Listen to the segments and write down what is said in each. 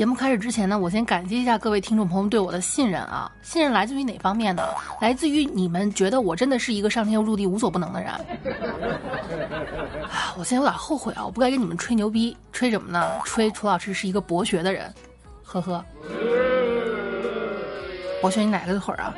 节目开始之前呢，我先感谢一下各位听众朋友对我的信任啊！信任来自于哪方面呢？来自于你们觉得我真的是一个上天入地无所不能的人。啊，我现在有点后悔啊！我不该跟你们吹牛逼，吹什么呢？吹楚老师是一个博学的人，呵呵。博学你哪个腿儿啊？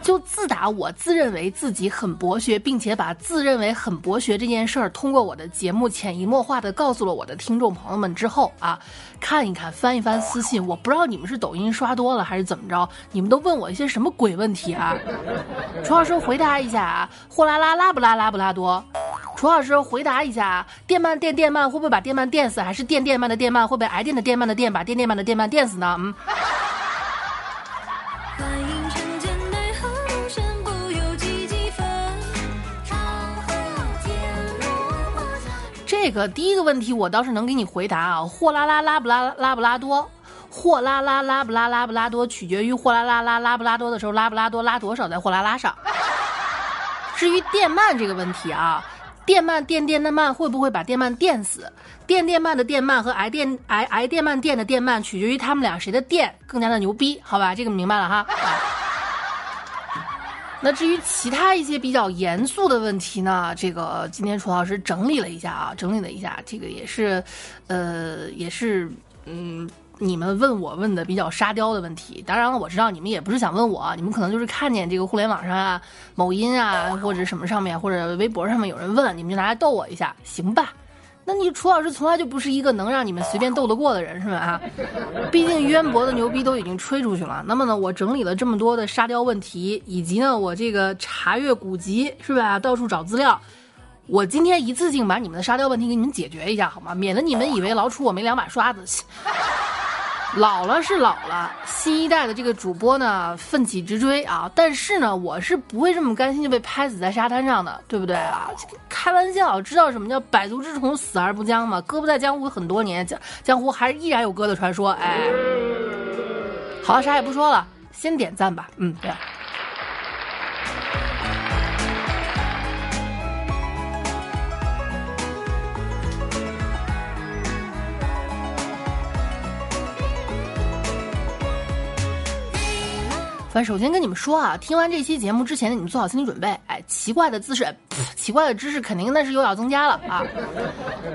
就自打我自认为自己很博学，并且把自认为很博学这件事儿通过我的节目潜移默化的告诉了我的听众朋友们之后啊，看一看翻一翻私信，我不知道你们是抖音刷多了还是怎么着，你们都问我一些什么鬼问题啊？楚老师回答一下啊，货拉拉拉不拉拉不拉多？楚老师回答一下，电鳗电电鳗会不会把电鳗电死？还是电电鳗的电鳗会被挨电的电鳗的电把电电鳗的电鳗电死呢？嗯。这个第一个问题我倒是能给你回答啊，货拉拉拉不拉拉不拉多，货拉拉拉不拉拉不拉多，取决于货拉拉拉拉不拉多的时候拉不拉多拉多少在货拉拉上。至于电鳗这个问题啊，电鳗电电的鳗会不会把电鳗电死？电电鳗的电鳗和挨电挨挨电鳗电的电鳗取决于他们俩谁的电更加的牛逼，好吧？这个明白了哈。那至于其他一些比较严肃的问题呢，这个今天楚老师整理了一下啊，整理了一下，这个也是，呃，也是，嗯，你们问我问的比较沙雕的问题。当然了，我知道你们也不是想问我，你们可能就是看见这个互联网上啊、某音啊或者什么上面或者微博上面有人问，你们就拿来逗我一下，行吧？那你楚老师从来就不是一个能让你们随便斗得过的人，是吧？啊，毕竟渊博的牛逼都已经吹出去了。那么呢，我整理了这么多的沙雕问题，以及呢，我这个查阅古籍，是吧？到处找资料。我今天一次性把你们的沙雕问题给你们解决一下，好吗？免得你们以为老楚我没两把刷子。老了是老了，新一代的这个主播呢奋起直追啊！但是呢，我是不会这么甘心就被拍死在沙滩上的，对不对啊？开玩笑，知道什么叫百足之虫死而不僵吗？哥不在江湖很多年，江江湖还是依然有哥的传说。哎，好了，啥也不说了，先点赞吧。嗯，对。反正首先跟你们说啊，听完这期节目之前，你们做好心理准备。哎，奇怪的姿势，奇怪的知识肯定那是又要增加了啊！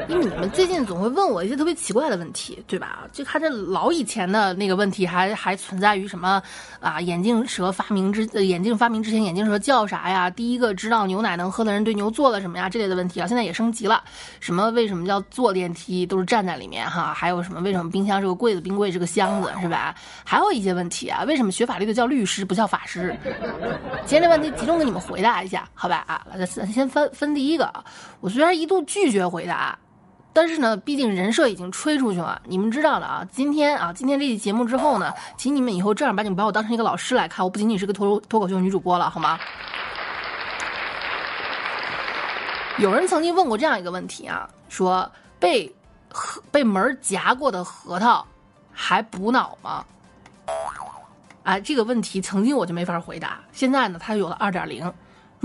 因为你们最近总会问我一些特别奇怪的问题，对吧？就看这老以前的那个问题还还存在于什么啊？眼镜蛇发明之眼镜发明之前，眼镜蛇叫啥呀？第一个知道牛奶能喝的人对牛做了什么呀？这类的问题啊，现在也升级了。什么为什么叫坐电梯都是站在里面哈？还有什么为什么冰箱是个柜子，冰柜是个箱子是吧？还有一些问题啊，为什么学法律的叫律师不叫法师？今天这问题集中给你们回答一下，好吧？啊，咱先分分第一个啊。我虽然一度拒绝回答，但是呢，毕竟人设已经吹出去了，你们知道的啊。今天啊，今天这期节目之后呢，请你们以后正儿八经把我当成一个老师来看，我不仅仅是个脱脱口秀女主播了，好吗？有人曾经问过这样一个问题啊，说被核被门夹过的核桃还补脑吗？啊，这个问题曾经我就没法回答，现在呢，它有了二点零。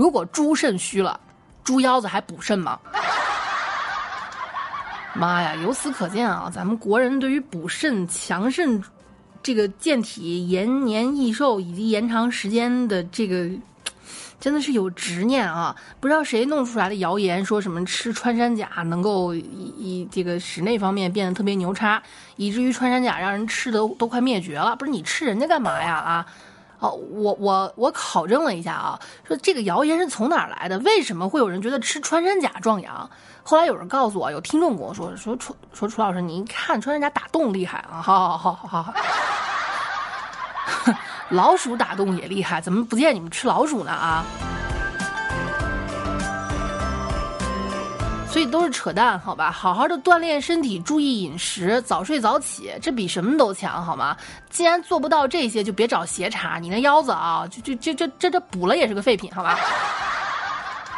如果猪肾虚了，猪腰子还补肾吗？妈呀！由此可见啊，咱们国人对于补肾、强肾、这个健体、延年益寿以及延长时间的这个，真的是有执念啊！不知道谁弄出来的谣言，说什么吃穿山甲能够以以这个室内方面变得特别牛叉，以至于穿山甲让人吃的都快灭绝了。不是你吃人家干嘛呀？啊！哦，我我我考证了一下啊，说这个谣言是从哪儿来的？为什么会有人觉得吃穿山甲壮阳？后来有人告诉我，有听众跟我说，说楚说楚老师，你一看穿山甲打洞厉害啊！好好好好好，老鼠打洞也厉害，怎么不见你们吃老鼠呢啊？这都是扯淡，好吧？好好的锻炼身体，注意饮食，早睡早起，这比什么都强，好吗？既然做不到这些，就别找斜茬。你那腰子啊，就就就这这这补了也是个废品，好吧？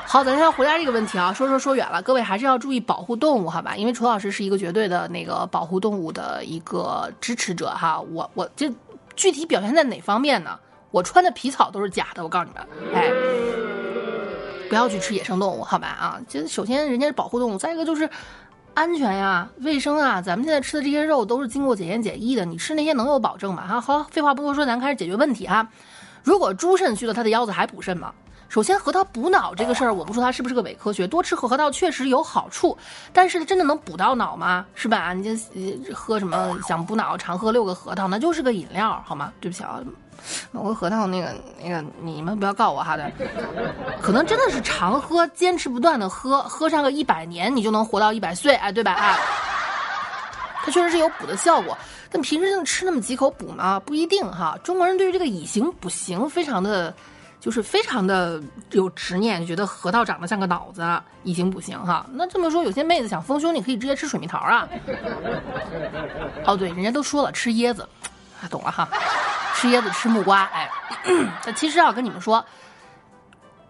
好，咱先回答这个问题啊，说说说远了，各位还是要注意保护动物，好吧？因为楚老师是一个绝对的那个保护动物的一个支持者哈。我我这具体表现在哪方面呢？我穿的皮草都是假的，我告诉你们，哎，不要去吃野生动物，好吧？啊，这首先人家是保护动物，再一个就是安全呀、卫生啊。咱们现在吃的这些肉都是经过检验检疫的，你吃那些能有保证吗？哈，好，废话不多说，咱开始解决问题哈。如果猪肾虚了，它的腰子还补肾吗？首先，核桃补脑这个事儿，我不说它是不是个伪科学，多吃核桃确实有好处，但是真的能补到脑吗？是吧？你这呃喝什么想补脑，常喝六个核桃，那就是个饮料，好吗？对不起啊，某个核桃那个那个，你们不要告我哈的，可能真的是常喝，坚持不断的喝，喝上个一百年，你就能活到一百岁，哎，对吧？啊，它确实是有补的效果，但平时就吃那么几口补吗？不一定哈。中国人对于这个以形补形非常的。就是非常的有执念，觉得核桃长得像个脑子，以形补形哈。那这么说，有些妹子想丰胸，你可以直接吃水蜜桃啊。哦，对，人家都说了，吃椰子，懂了哈，吃椰子吃木瓜，哎，那其实要跟你们说，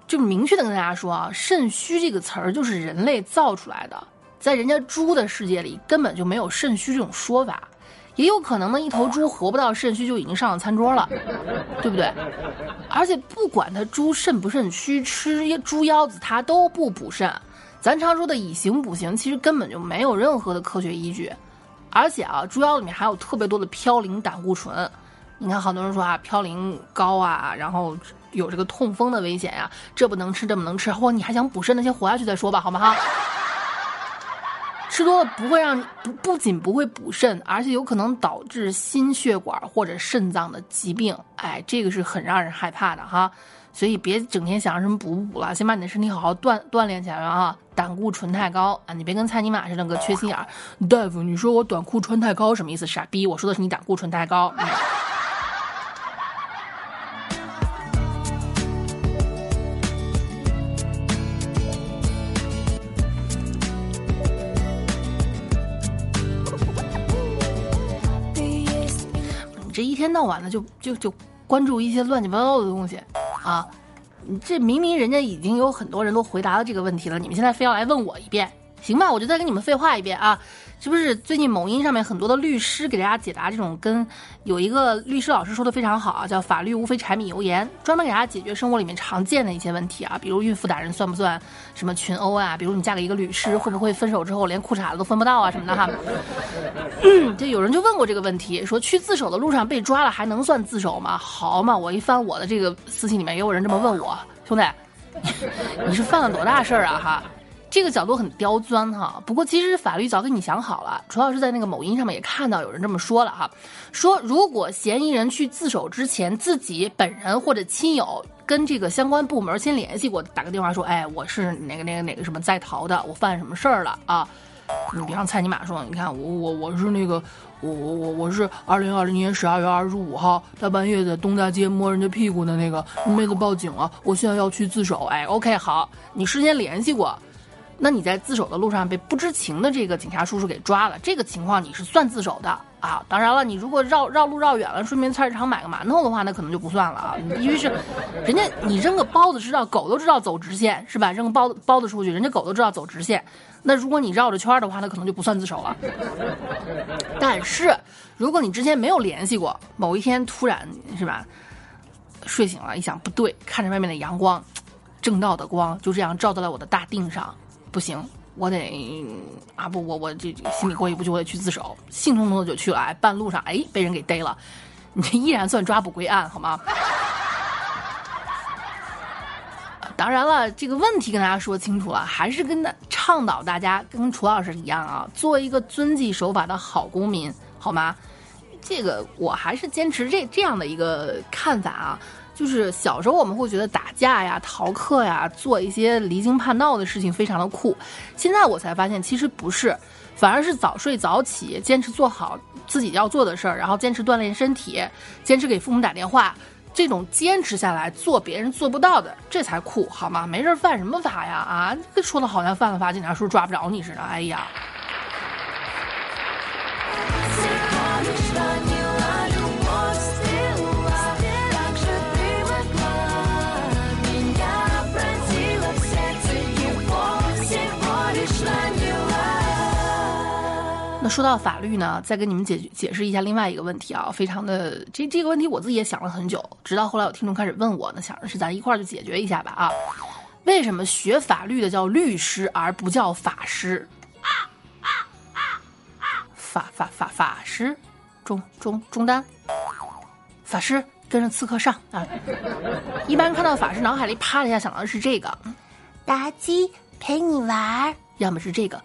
就明确的跟大家说啊，肾虚这个词儿就是人类造出来的，在人家猪的世界里根本就没有肾虚这种说法。也有可能呢，一头猪活不到肾虚就已经上了餐桌了，对不对？而且不管它猪肾不肾虚，吃猪腰子它都不补肾。咱常说的以形补形，其实根本就没有任何的科学依据。而且啊，猪腰里面还有特别多的嘌呤胆固醇。你看，好多人说啊，嘌呤高啊，然后有这个痛风的危险呀、这不能吃，这不能吃。或你还想补肾，那先活下去再说吧，好吗？哈。吃多了不会让不不仅不会补肾，而且有可能导致心血管或者肾脏的疾病。哎，这个是很让人害怕的哈。所以别整天想着什么补不补了，先把你的身体好好锻锻炼起来啊！胆固醇太高啊，你别跟蔡尼玛似的个缺心眼儿。大夫，你说我短裤穿太高什么意思？傻逼，我说的是你胆固醇太高。天到晚的就就就关注一些乱七八糟的东西啊！这明明人家已经有很多人都回答了这个问题了，你们现在非要来问我一遍，行吧？我就再跟你们废话一遍啊！是不是最近某音上面很多的律师给大家解答这种跟有一个律师老师说的非常好啊，叫法律无非柴米油盐，专门给大家解决生活里面常见的一些问题啊，比如孕妇打人算不算什么群殴啊？比如你嫁给一个律师会不会分手之后连裤衩子都分不到啊什么的哈？就有人就问过这个问题，说去自首的路上被抓了还能算自首吗？好嘛，我一翻我的这个私信里面也有人这么问我，兄弟，你是犯了多大事儿啊哈？这个角度很刁钻哈，不过其实法律早给你想好了，主要是在那个某音上面也看到有人这么说了哈，说如果嫌疑人去自首之前，自己本人或者亲友跟这个相关部门先联系过，打个电话说，哎，我是哪个哪个哪个什么在逃的，我犯什么事儿了啊？你别让蔡尼玛说，你看我我我是那个我我我我是二零二零年十二月二十五号大半夜在东大街摸人家屁股的那个妹子报警了，我现在要去自首。哎，OK，好，你事先联系过。那你在自首的路上被不知情的这个警察叔叔给抓了，这个情况你是算自首的啊。当然了，你如果绕绕路绕远了，顺便菜市场买个馒头的话，那可能就不算了啊。你必须是，人家你扔个包子知道，狗都知道走直线是吧？扔个包子包子出去，人家狗都知道走直线。那如果你绕着圈的话，那可能就不算自首了。但是如果你之前没有联系过，某一天突然是吧，睡醒了，一想不对，看着外面的阳光，正道的光就这样照在了我的大腚上。不行，我得啊不，我我这心里过意不去，我得去自首，兴冲冲的就去了。哎，半路上哎被人给逮了，你这依然算抓捕归案，好吗？当然了，这个问题跟大家说清楚了，还是跟大倡导大家跟楚老师一样啊，做一个遵纪守法的好公民，好吗？这个我还是坚持这这样的一个看法啊。就是小时候我们会觉得打架呀、逃课呀、做一些离经叛道的事情非常的酷，现在我才发现其实不是，反而是早睡早起，坚持做好自己要做的事儿，然后坚持锻炼身体，坚持给父母打电话，这种坚持下来做别人做不到的，这才酷，好吗？没事犯什么法呀？啊，说的好像犯了法，警察叔叔抓不着你似的，哎呀。那说到法律呢，再跟你们解解释一下另外一个问题啊，非常的这这个问题我自己也想了很久，直到后来有听众开始问我呢，想着是咱一块儿就解决一下吧啊。为什么学法律的叫律师而不叫法师？法法法法师，中中中单，法师跟着刺客上啊！一般看到法师，脑海里啪的一下想到的是这个，妲己陪你玩儿，要么是这个，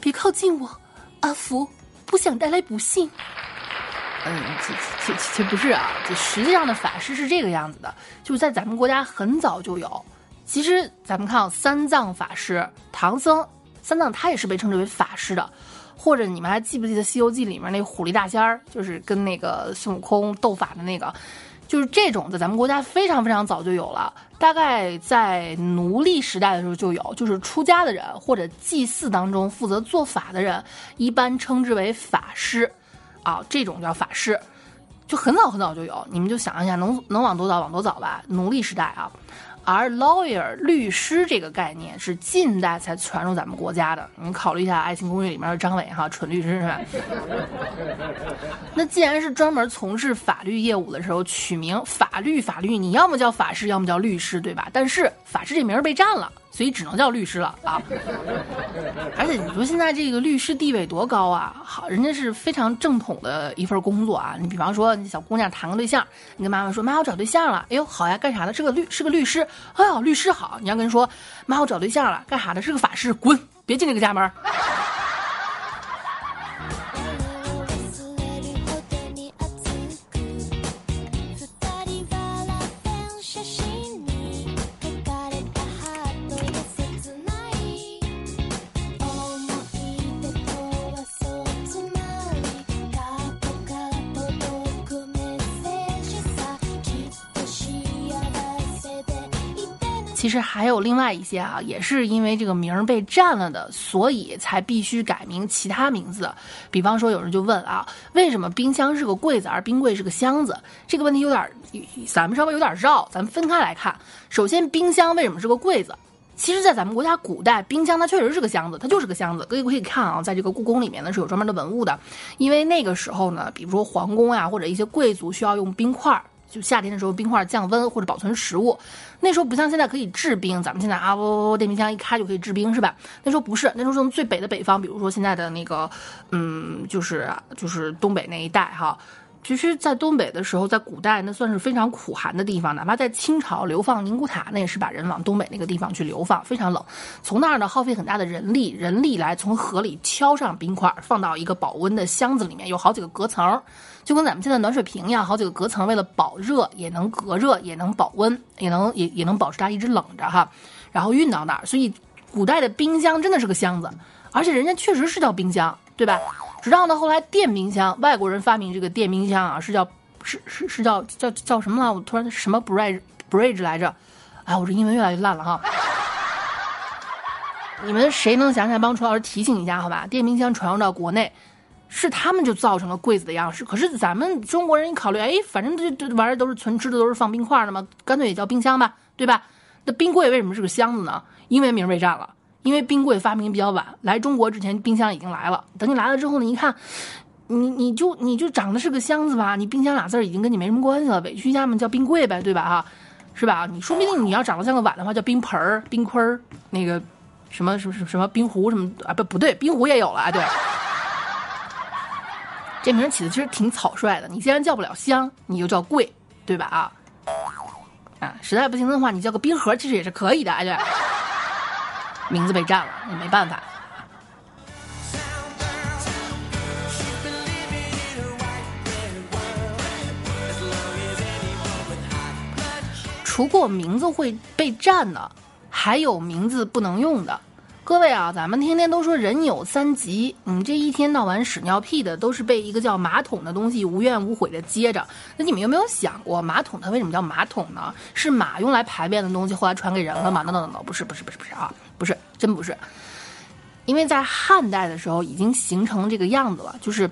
别靠近我，阿福，不想带来不幸。嗯，其其其其实不是啊，这实际上的法师是这个样子的，就是在咱们国家很早就有。其实咱们看啊，三藏法师、唐僧，三藏他也是被称之为法师的。或者你们还记不记得《西游记》里面那虎力大仙儿，就是跟那个孙悟空斗法的那个，就是这种在咱们国家非常非常早就有了，大概在奴隶时代的时候就有，就是出家的人或者祭祀当中负责做法的人，一般称之为法师，啊，这种叫法师，就很早很早就有，你们就想一下，能能往多早往多早吧？奴隶时代啊。而 lawyer 律师这个概念是近代才传入咱们国家的。你考虑一下《爱情公寓》里面的张伟哈，蠢律师是吧？那既然是专门从事法律业务的时候取名法律法律，你要么叫法师，要么叫律师，对吧？但是法师这名儿被占了，所以只能叫律师了啊。而且你说现在这个律师地位多高啊？好，人家是非常正统的一份工作啊。你比方说，你小姑娘谈个对象，你跟妈妈说：“妈，我找对象了。”哎呦，好呀，干啥的？是个律，是个律师。哎呦，律师好。你要跟人说：“妈，我找对象了，干啥的？是个法师。”滚，别进这个家门。其实还有另外一些啊，也是因为这个名儿被占了的，所以才必须改名其他名字。比方说，有人就问啊，为什么冰箱是个柜子，而冰柜是个箱子？这个问题有点，咱们稍微有点绕，咱们分开来看。首先，冰箱为什么是个柜子？其实，在咱们国家古代，冰箱它确实是个箱子，它就是个箱子。各位可以看啊，在这个故宫里面呢是有专门的文物的，因为那个时候呢，比如说皇宫呀、或者一些贵族需要用冰块儿，就夏天的时候冰块儿降温或者保存食物。那时候不像现在可以制冰，咱们现在啊，喔电冰箱一开就可以制冰，是吧？那时候不是，那时候从最北的北方，比如说现在的那个，嗯，就是就是东北那一带哈。其实，在东北的时候，在古代那算是非常苦寒的地方，哪怕在清朝流放宁古塔，那也是把人往东北那个地方去流放，非常冷。从那儿呢，耗费很大的人力，人力来从河里挑上冰块，放到一个保温的箱子里面，有好几个隔层，就跟咱们现在暖水瓶一样，好几个隔层，为了保热，也能隔热，也能保温，也能也也能保持它一直冷着哈，然后运到那儿。所以，古代的冰箱真的是个箱子，而且人家确实是叫冰箱，对吧？直到呢后来电冰箱，外国人发明这个电冰箱啊，是叫是是是叫叫叫什么了？我突然什么 bridge bridge 来着？哎，我这英文越来越烂了哈。你们谁能想起来帮楚老师提醒一下好吧？电冰箱传入到国内，是他们就造成了柜子的样式。可是咱们中国人一考虑，哎，反正这这玩意儿都是存吃的，都是放冰块的嘛，干脆也叫冰箱吧，对吧？那冰柜为什么是个箱子呢？因为名儿被占了。因为冰柜发明比较晚，来中国之前冰箱已经来了。等你来了之后呢，一看，你你就你就长得是个箱子吧，你冰箱俩字儿已经跟你没什么关系了，委屈一下嘛，叫冰柜呗，对吧？哈，是吧？你说不定你要长得像个碗的话，叫冰盆儿、冰盔儿，那个什么什么什么什么冰壶什么啊？不不对，冰壶也有了啊，对。这名起的其实挺草率的，你既然叫不了香，你就叫贵，对吧？啊啊，实在不行的话，你叫个冰盒其实也是可以的，哎对。名字被占了，也没办法。除过名字会被占的，还有名字不能用的。各位啊，咱们天天都说人有三急，你这一天到晚屎尿屁的，都是被一个叫马桶的东西无怨无悔的接着。那你们有没有想过，马桶它为什么叫马桶呢？是马用来排便的东西，后来传给人了吗？no no no，不是不是不是不是啊，不是，真不是。因为在汉代的时候已经形成这个样子了，就是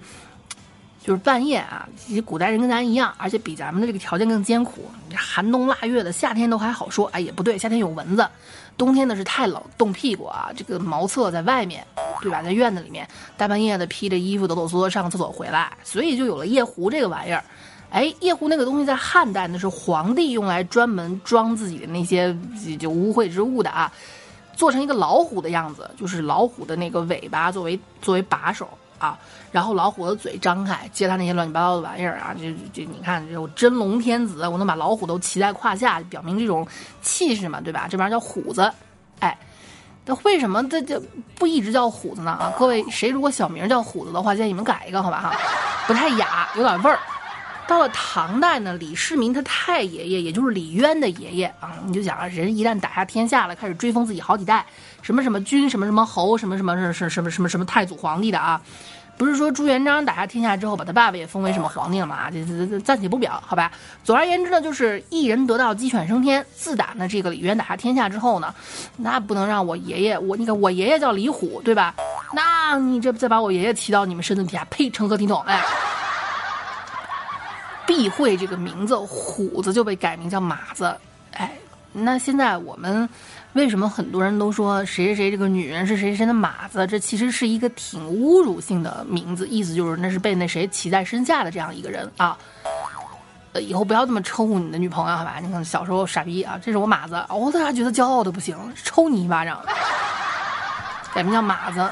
就是半夜啊，其实古代人跟咱一样，而且比咱们的这个条件更艰苦，寒冬腊月的，夏天都还好说，哎也不对，夏天有蚊子，冬天呢是太冷，冻屁股啊，这个茅厕在外面，对吧？在院子里面大半夜的披着衣服抖抖嗦嗦上个厕所回来，所以就有了夜壶这个玩意儿。哎，夜壶那个东西在汉代呢是皇帝用来专门装自己的那些就污秽之物的啊，做成一个老虎的样子，就是老虎的那个尾巴作为作为把手啊，然后老虎的嘴张开接他那些乱七八糟的玩意儿啊，这这你看这有真龙天子，我能把老虎都骑在胯下，表明这种气势嘛，对吧？这玩意儿叫虎子，哎。那为什么这这不一直叫虎子呢？啊，各位，谁如果小名叫虎子的话，建议你们改一个，好吧哈，不太雅，有点味儿。到了唐代呢，李世民他太爷爷，也就是李渊的爷爷啊，你就想啊，人一旦打下天下了，开始追封自己好几代，什么什么君，什么什么侯，什么什么什么什么什么什么太祖皇帝的啊，不是说朱元璋打下天下之后，把他爸爸也封为什么皇帝了嘛？啊，这这这暂且不表，好吧。总而言之呢，就是一人得道鸡犬升天。自打呢这个李渊打下天下之后呢，那不能让我爷爷，我你看我爷爷叫李虎，对吧？那你这再把我爷爷提到你们身子底下，呸，成何体统？哎。避讳这个名字，虎子就被改名叫马子。哎，那现在我们为什么很多人都说谁谁谁这个女人是谁谁的马子？这其实是一个挺侮辱性的名字，意思就是那是被那谁骑在身下的这样一个人啊。呃，以后不要这么称呼你的女朋友，好吧？你看小时候傻逼啊，这是我马子，我当时觉得骄傲的不行，抽你一巴掌。改名叫马子。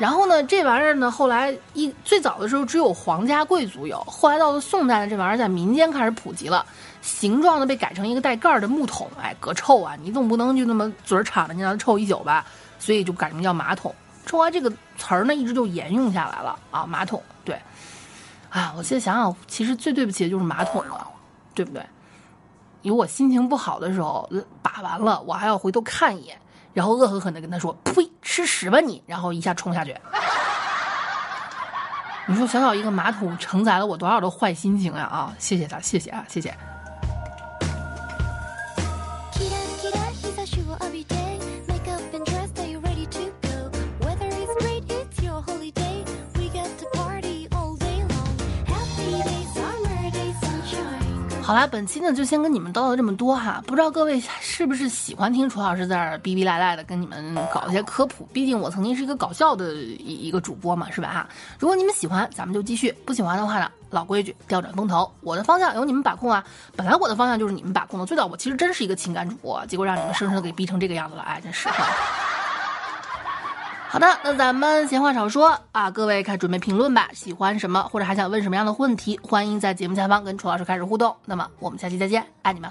然后呢，这玩意儿呢，后来一最早的时候只有皇家贵族有，后来到了宋代呢，这玩意儿在民间开始普及了，形状呢被改成一个带盖儿的木桶，哎，隔臭啊！你总不能就那么嘴儿敞着，你让它臭一宿吧？所以就改名叫马桶。后来这个词儿呢，一直就沿用下来了啊，马桶。对，啊，我现在想想，其实最对不起的就是马桶了，对不对？有我心情不好的时候，把完了，我还要回头看一眼。然后恶狠狠的跟他说：“呸，吃屎吧你！”然后一下冲下去。你说小小一个马桶承载了我多少的坏心情呀！啊，谢谢他，谢谢啊，谢谢。好啦，本期呢就先跟你们叨叨这么多哈，不知道各位是不是喜欢听楚老师在这儿逼逼赖赖的跟你们搞一些科普？毕竟我曾经是一个搞笑的一一个主播嘛，是吧哈？如果你们喜欢，咱们就继续；不喜欢的话呢，老规矩，调转风头。我的方向由你们把控啊，本来我的方向就是你们把控的。最早我其实真是一个情感主播，结果让你们生生给逼成这个样子了，哎，真是。好的，那咱们闲话少说啊，各位开始准备评论吧。喜欢什么或者还想问什么样的问题，欢迎在节目下方跟楚老师开始互动。那么我们下期再见，爱你们。